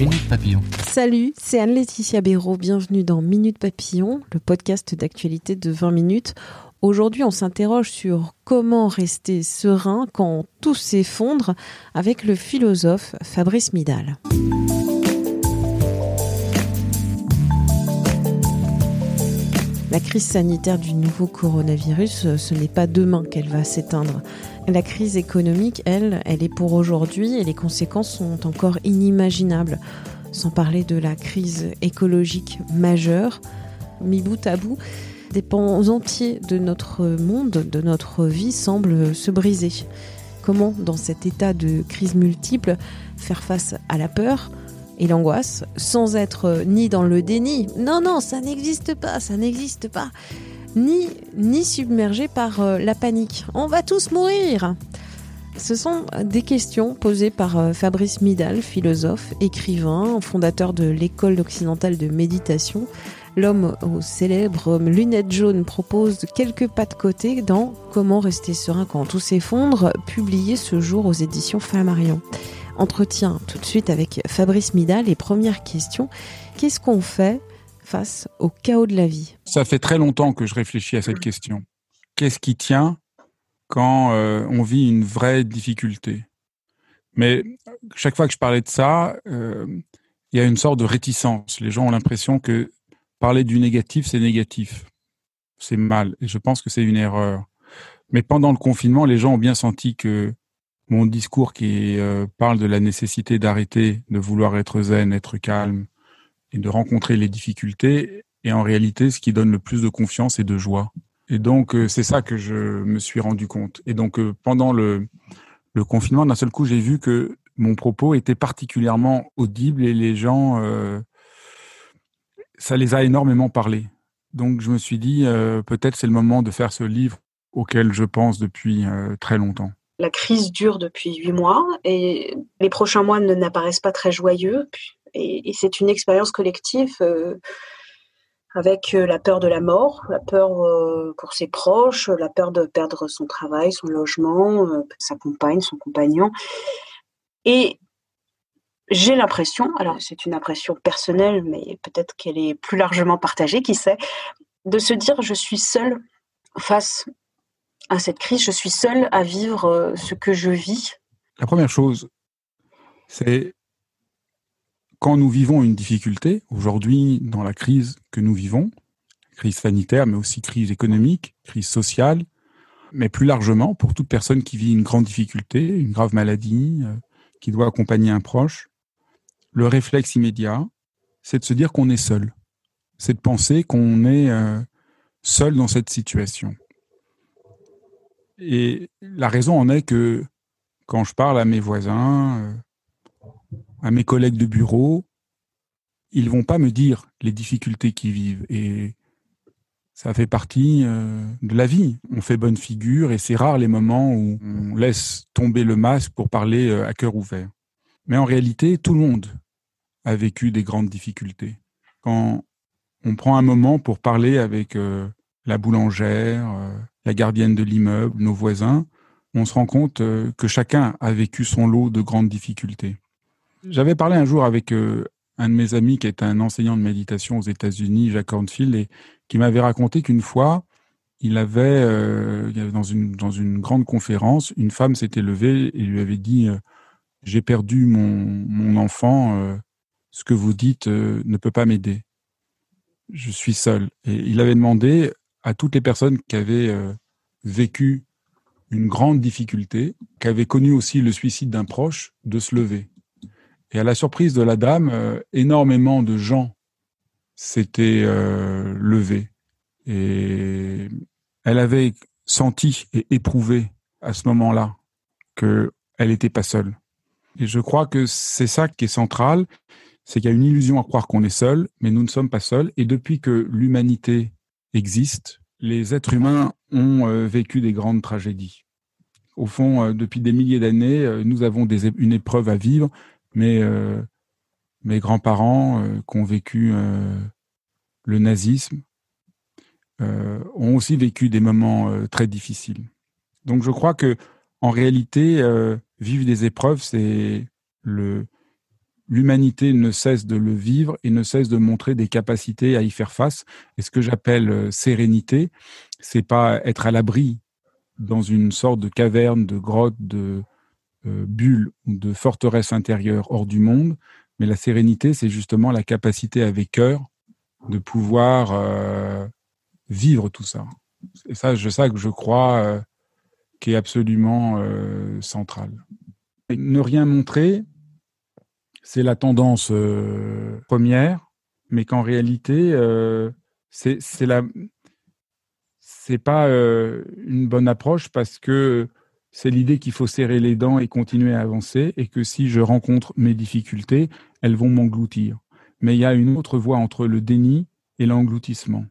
Minute Papillon. Salut, c'est Anne-Laetitia Béraud. Bienvenue dans Minute Papillon, le podcast d'actualité de 20 minutes. Aujourd'hui, on s'interroge sur comment rester serein quand tout s'effondre avec le philosophe Fabrice Midal. La crise sanitaire du nouveau coronavirus, ce n'est pas demain qu'elle va s'éteindre. La crise économique, elle, elle est pour aujourd'hui et les conséquences sont encore inimaginables. Sans parler de la crise écologique majeure, mi bout à bout, des pans entiers de notre monde, de notre vie semblent se briser. Comment, dans cet état de crise multiple, faire face à la peur, et l'angoisse, sans être ni dans le déni, non, non, ça n'existe pas, ça n'existe pas, ni, ni submergé par euh, la panique. On va tous mourir ce sont des questions posées par euh, Fabrice Midal, philosophe, écrivain, fondateur de l'école occidentale de méditation. L'homme aux célèbres lunettes jaunes propose quelques pas de côté dans Comment rester serein quand tout s'effondre, publié ce jour aux éditions Flammarion. Entretien tout de suite avec Fabrice Midal. Les premières questions. Qu'est-ce qu'on fait face au chaos de la vie? Ça fait très longtemps que je réfléchis à cette question. Qu'est-ce qui tient quand euh, on vit une vraie difficulté? Mais chaque fois que je parlais de ça, euh, il y a une sorte de réticence. Les gens ont l'impression que parler du négatif, c'est négatif. C'est mal. Et je pense que c'est une erreur. Mais pendant le confinement, les gens ont bien senti que mon discours qui euh, parle de la nécessité d'arrêter de vouloir être zen, être calme et de rencontrer les difficultés est en réalité ce qui donne le plus de confiance et de joie. Et donc euh, c'est ça que je me suis rendu compte. Et donc euh, pendant le, le confinement, d'un seul coup, j'ai vu que mon propos était particulièrement audible et les gens, ça les a énormément parlé. Donc je me suis dit peut-être c'est le moment de faire ce livre auquel je pense depuis très longtemps. La crise dure depuis huit mois et les prochains mois ne n'apparaissent pas très joyeux. Et, c'est une expérience collective euh, avec euh, la peur de la mort, la peur euh, pour ses proches, la peur de perdre son travail, son logement, sa compagne, son compagnon. Et j'ai l'impression, alors c'est une impression personnelle, mais peut-être qu'elle est plus largement partagée, qui sait, de se dire je suis seule face à cette crise, je suis seule à vivre euh, ce que je vis La première chose, c'est quand nous vivons une difficulté, aujourd'hui dans la crise que nous vivons, crise sanitaire, mais aussi crise économique, crise sociale, mais plus largement pour toute personne qui vit une grande difficulté, une grave maladie, euh, qui doit accompagner un proche, le réflexe immédiat, c'est de se dire qu'on est seul. C'est de penser qu'on est euh, seul dans cette situation. Et la raison en est que quand je parle à mes voisins, euh, à mes collègues de bureau, ils vont pas me dire les difficultés qu'ils vivent. Et ça fait partie euh, de la vie. On fait bonne figure et c'est rare les moments où on laisse tomber le masque pour parler euh, à cœur ouvert. Mais en réalité, tout le monde a vécu des grandes difficultés. Quand on prend un moment pour parler avec la boulangère, la gardienne de l'immeuble, nos voisins, on se rend compte euh, que chacun a vécu son lot de grandes difficultés. J'avais parlé un jour avec euh, un de mes amis qui est un enseignant de méditation aux États-Unis, Jacques Hornfield, et qui m'avait raconté qu'une fois, il avait, euh, dans, une, dans une grande conférence, une femme s'était levée et lui avait dit J'ai perdu mon, mon enfant, ce que vous dites ne peut pas m'aider. Je suis seul. Et il avait demandé à toutes les personnes qui avaient euh, vécu une grande difficulté, qui avaient connu aussi le suicide d'un proche, de se lever. Et à la surprise de la dame, euh, énormément de gens s'étaient euh, levés. Et elle avait senti et éprouvé à ce moment-là qu'elle n'était pas seule. Et je crois que c'est ça qui est central, c'est qu'il y a une illusion à croire qu'on est seul, mais nous ne sommes pas seuls. Et depuis que l'humanité existe, les êtres humains ont euh, vécu des grandes tragédies. Au fond, euh, depuis des milliers d'années, euh, nous avons une épreuve à vivre, mais mes grands-parents qui ont vécu le nazisme ont aussi vécu des moments très difficiles. Donc je crois que en réalité, vivre des épreuves, c'est le l'humanité ne cesse de le vivre et ne cesse de montrer des capacités à y faire face. Et ce que j'appelle euh, sérénité, c'est pas être à l'abri dans une sorte de caverne, de grotte, de euh, bulle ou de forteresse intérieure hors du monde, mais la sérénité, c'est justement la capacité avec cœur de pouvoir euh, vivre tout ça. Et ça, je sais que je crois qui est absolument central. ne rien montrer, c'est la tendance euh, première, mais qu'en réalité, euh, c'est la c'est pas euh, une bonne approche parce que c'est l'idée qu'il faut serrer les dents et continuer à avancer et que si je rencontre mes difficultés, elles vont m'engloutir. Mais il y a une autre voie entre le déni et l'engloutissement.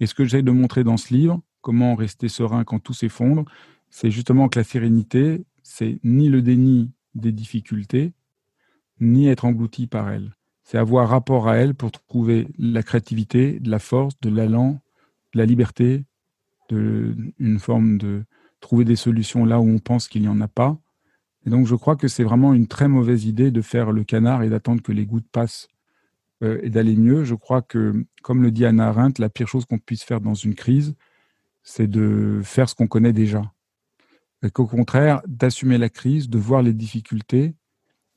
Et ce que j'ai de montrer dans ce livre, comment rester serein quand tout s'effondre, c'est justement que la sérénité, c'est ni le déni des difficultés, ni être englouti par elle. C'est avoir rapport à elle pour trouver la créativité, de la force, de l'allant, de la liberté, de, une forme de trouver des solutions là où on pense qu'il n'y en a pas. Et donc je crois que c'est vraiment une très mauvaise idée de faire le canard et d'attendre que les gouttes passent euh, et d'aller mieux. Je crois que, comme le dit Anna Arendt, la pire chose qu'on puisse faire dans une crise, c'est de faire ce qu'on connaît déjà. Et qu'au contraire, d'assumer la crise, de voir les difficultés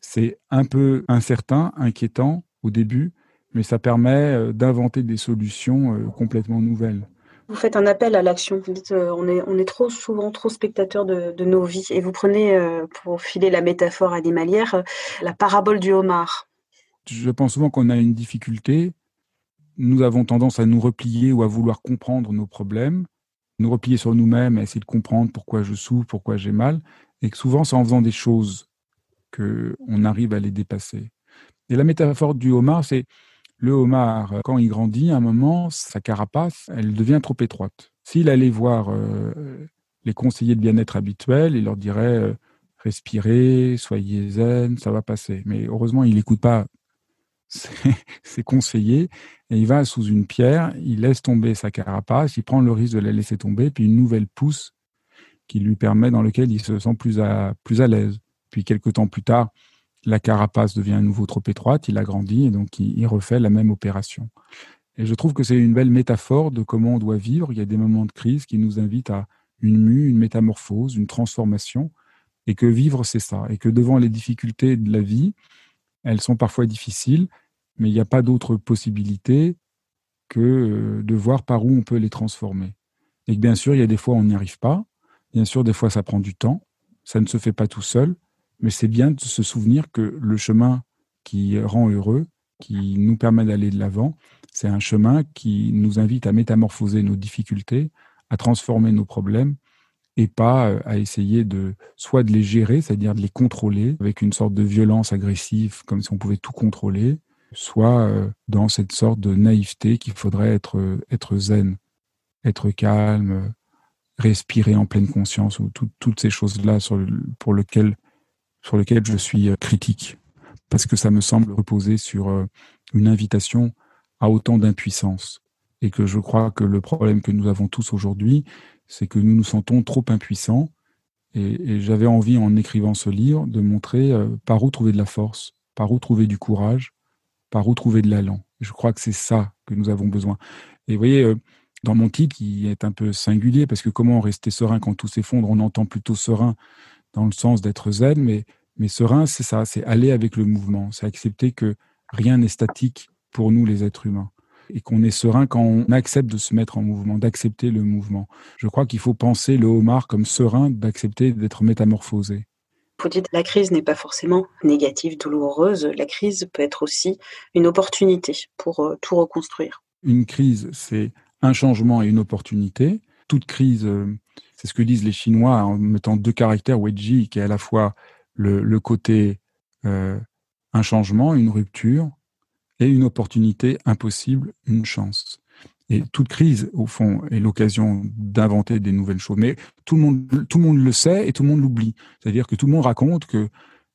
c'est un peu incertain, inquiétant au début, mais ça permet euh, d'inventer des solutions euh, complètement nouvelles. Vous faites un appel à l'action. Vous dites euh, on, est, on est trop souvent trop spectateurs de, nos vies. Et vous prenez, pour filer la métaphore animalière, la parabole du homard. Je pense souvent qu'on a une difficulté. Nous avons tendance à nous replier ou à vouloir comprendre nos problèmes, nous replier sur nous-mêmes, à essayer de comprendre pourquoi je souffre, pourquoi j'ai mal. Et que souvent, c'est en faisant des choses qu'on arrive à les dépasser. Et la métaphore du homard, c'est le homard, quand il grandit, à un moment, sa carapace, elle devient trop étroite. S'il allait voir euh, les conseillers de bien-être habituels, il leur dirait euh, respirez, soyez zen, ça va passer. Mais heureusement, il n'écoute pas ses conseillers et il va sous une pierre, il laisse tomber sa carapace, il prend le risque de la laisser tomber, puis une nouvelle pousse qui lui permet, dans lequel il se sent plus à, plus à l'aise. Puis quelques temps plus tard, la carapace devient à nouveau trop étroite, il agrandit et donc il, refait la même opération. Et je trouve que c'est une belle métaphore de comment on doit vivre. Il y a des moments de crise qui nous invitent à une mue, une métamorphose, une transformation, et que vivre, c'est ça. Et que devant les difficultés de la vie, elles sont parfois difficiles, mais il n'y a pas d'autre possibilité que euh, de voir par où on peut les transformer. Et que bien sûr, il y a des fois, on n'y arrive pas. Bien sûr, des fois, ça prend du temps. Ça ne se fait pas tout seul mais c'est bien de se souvenir que le chemin qui rend heureux, qui nous permet d'aller de l'avant, c'est un chemin qui nous invite à métamorphoser nos difficultés, à transformer nos problèmes et pas euh, à essayer de soit de les gérer, c'est-à-dire de les contrôler avec une sorte de violence agressive comme si on pouvait tout contrôler, soit euh, dans cette sorte de naïveté qu'il faudrait être, euh, zen, être calme, respirer en pleine conscience, ou toutes ces choses-là pour lesquelles sur lequel je suis euh, critique, parce que ça me semble reposer sur euh, une invitation à autant d'impuissance. Et que je crois que le problème que nous avons tous aujourd'hui, c'est que nous nous sentons trop impuissants. Et, j'avais envie, en écrivant ce livre, de montrer euh, par où trouver de la force, par où trouver du courage, par où trouver de l'allant. Je crois que c'est ça que nous avons besoin. Et vous voyez, dans mon titre, qui est un peu singulier, parce que comment rester serein quand tout s'effondre, on entend plutôt serein dans le sens d'être zen, mais, mais serein, c'est ça, c'est aller avec le mouvement, c'est accepter que rien n'est statique pour nous les êtres humains et qu'on est serein quand on accepte de se mettre en mouvement, d'accepter le mouvement. Je crois qu'il faut penser le homard comme serein, d'accepter d'être métamorphosé. Vous dites la crise n'est pas forcément négative, douloureuse. La crise peut être aussi une opportunité pour euh, tout reconstruire. Une crise, c'est un changement et une opportunité. Toute crise, euh, C'est ce que disent les Chinois en mettant deux caractères, Weiji, qui est à la fois le, côté euh, un changement, une rupture, et une opportunité impossible, une chance. Et toute crise, au fond, est l'occasion d'inventer des nouvelles choses. Mais tout le monde, tout le monde le sait et tout le monde l'oublie. C'est-à-dire que tout le monde raconte que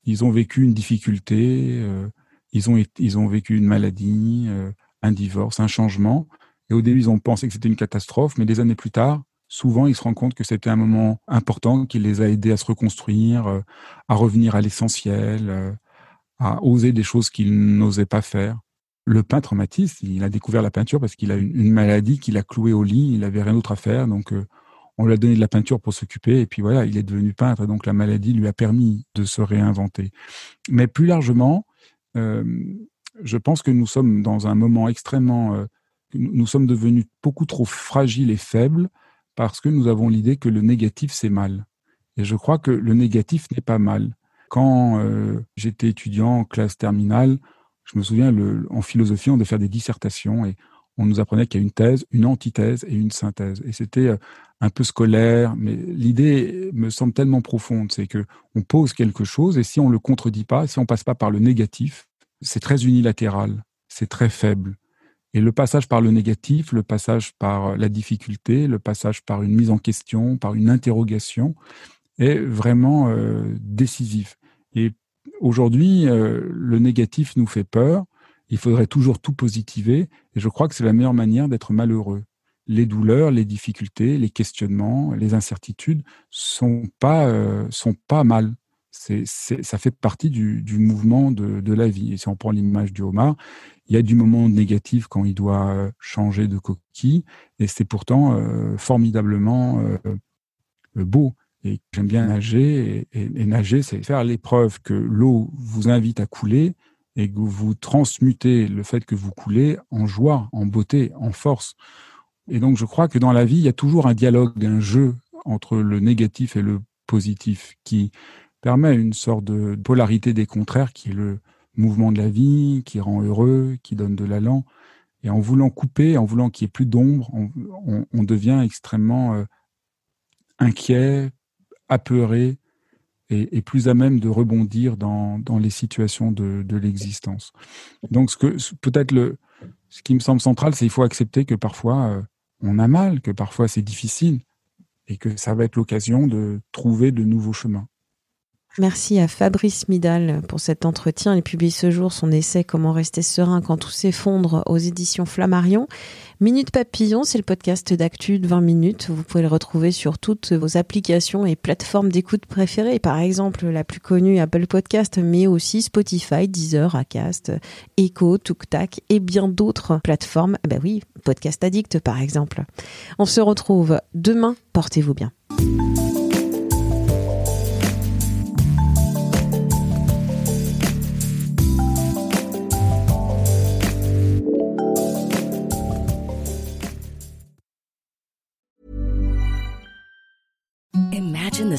ils ont vécu une difficulté, euh, ils ont ils ont vécu une maladie, euh, un divorce, un changement. Et au début, ils ont pensé que c'était une catastrophe, mais des années plus tard, souvent, ils se rendent compte que c'était un moment important qui les a aidés à se reconstruire, euh, à revenir à l'essentiel, à oser des choses qu'ils n'osaient pas faire le peintre Matisse, il a découvert la peinture parce qu'il a une, une maladie qu'il a cloué au lit, il avait rien d'autre à faire, donc euh, on lui a donné de la peinture pour s'occuper, et puis voilà, il est devenu peintre, donc la maladie lui a permis de se réinventer. Mais plus largement, euh, je pense que nous sommes dans un moment extrêmement, euh, nous sommes devenus beaucoup trop fragiles et faibles parce que nous avons l'idée que le négatif c'est mal. Et je crois que le négatif n'est pas mal. Quand j'étais étudiant en classe terminale, je me souviens, en philosophie, on devait faire des dissertations et on nous apprenait qu'il y a une thèse, une antithèse et une synthèse. Et c'était euh, un peu scolaire, mais l'idée me semble tellement profonde, c'est que on pose quelque chose et si on le contredit pas, si on passe pas par le négatif, c'est très unilatéral, c'est très faible. Et le passage par le négatif, le passage par la difficulté, le passage par une mise en question, par une interrogation, est vraiment euh, décisif. Et Aujourd'hui, euh, le négatif nous fait peur. Il faudrait toujours tout positiver. Et je crois que c'est la meilleure manière d'être malheureux. Les douleurs, les difficultés, les questionnements, les incertitudes sont pas euh, sont pas mal. Ça fait partie du, mouvement de, de, la vie. Et si on prend l'image du homard, il y a du moment négatif quand il doit euh, changer de coquille, et c'est pourtant euh, formidablement euh, beau. Et j'aime bien nager. Et, et, nager, c'est faire l'épreuve que l'eau vous invite à couler et que vous transmutez le fait que vous coulez en joie, en beauté, en force. Et donc, je crois que dans la vie, il y a toujours un dialogue, un jeu entre le négatif et le positif qui permet une sorte de polarité des contraires qui est le mouvement de la vie, qui rend heureux, qui donne de l'allant. Et en voulant couper, en voulant qu'il n'y ait plus d'ombre, on, devient extrêmement euh, inquiet, apeuré et, plus à même de rebondir dans, les situations de, de l'existence. Donc, ce que peut-être le ce qui me semble central, c'est qu'il faut accepter que parfois euh, on a mal, que parfois c'est difficile, et que ça va être l'occasion de trouver de nouveaux chemins. Merci à Fabrice Midal pour cet entretien. Il publie ce jour son essai Comment rester serein quand tout s'effondre aux éditions Flammarion. Minute Papillon, c'est le podcast d'actu de 20 minutes. Vous pouvez le retrouver sur toutes vos applications et plateformes d'écoute préférées. Par exemple, la plus connue Apple Podcast, mais aussi Spotify, Deezer, Acast, Echo, TukTak et bien d'autres plateformes. Ben oui, Podcast Addict par exemple. On se retrouve demain. Portez-vous bien.